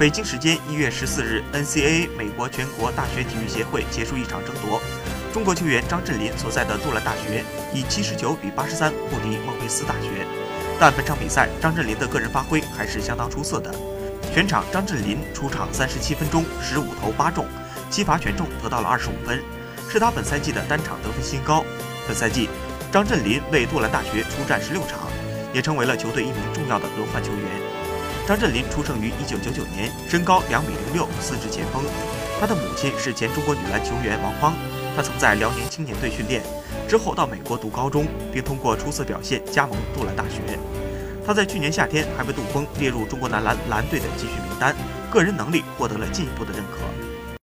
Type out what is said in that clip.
北京时间一月十四日，NCAA 美国全国大学体育协会结束一场争夺，中国球员张镇麟所在的杜兰大学以七十九比八十三不敌孟菲斯大学。但本场比赛，张镇麟的个人发挥还是相当出色的。全场，张镇麟出场三十七分钟，十五投八中，七罚全中，得到了二十五分，是他本赛季的单场得分新高。本赛季，张镇麟为杜兰大学出战十六场，也成为了球队一名重要的轮换球员。张镇麟出生于一九九九年，身高两米零六，四肢前锋。他的母亲是前中国女篮球员王芳。他曾在辽宁青年队训练，之后到美国读高中，并通过出色表现加盟杜兰大学。他在去年夏天还被杜锋列入中国男篮蓝队的集训名单，个人能力获得了进一步的认可。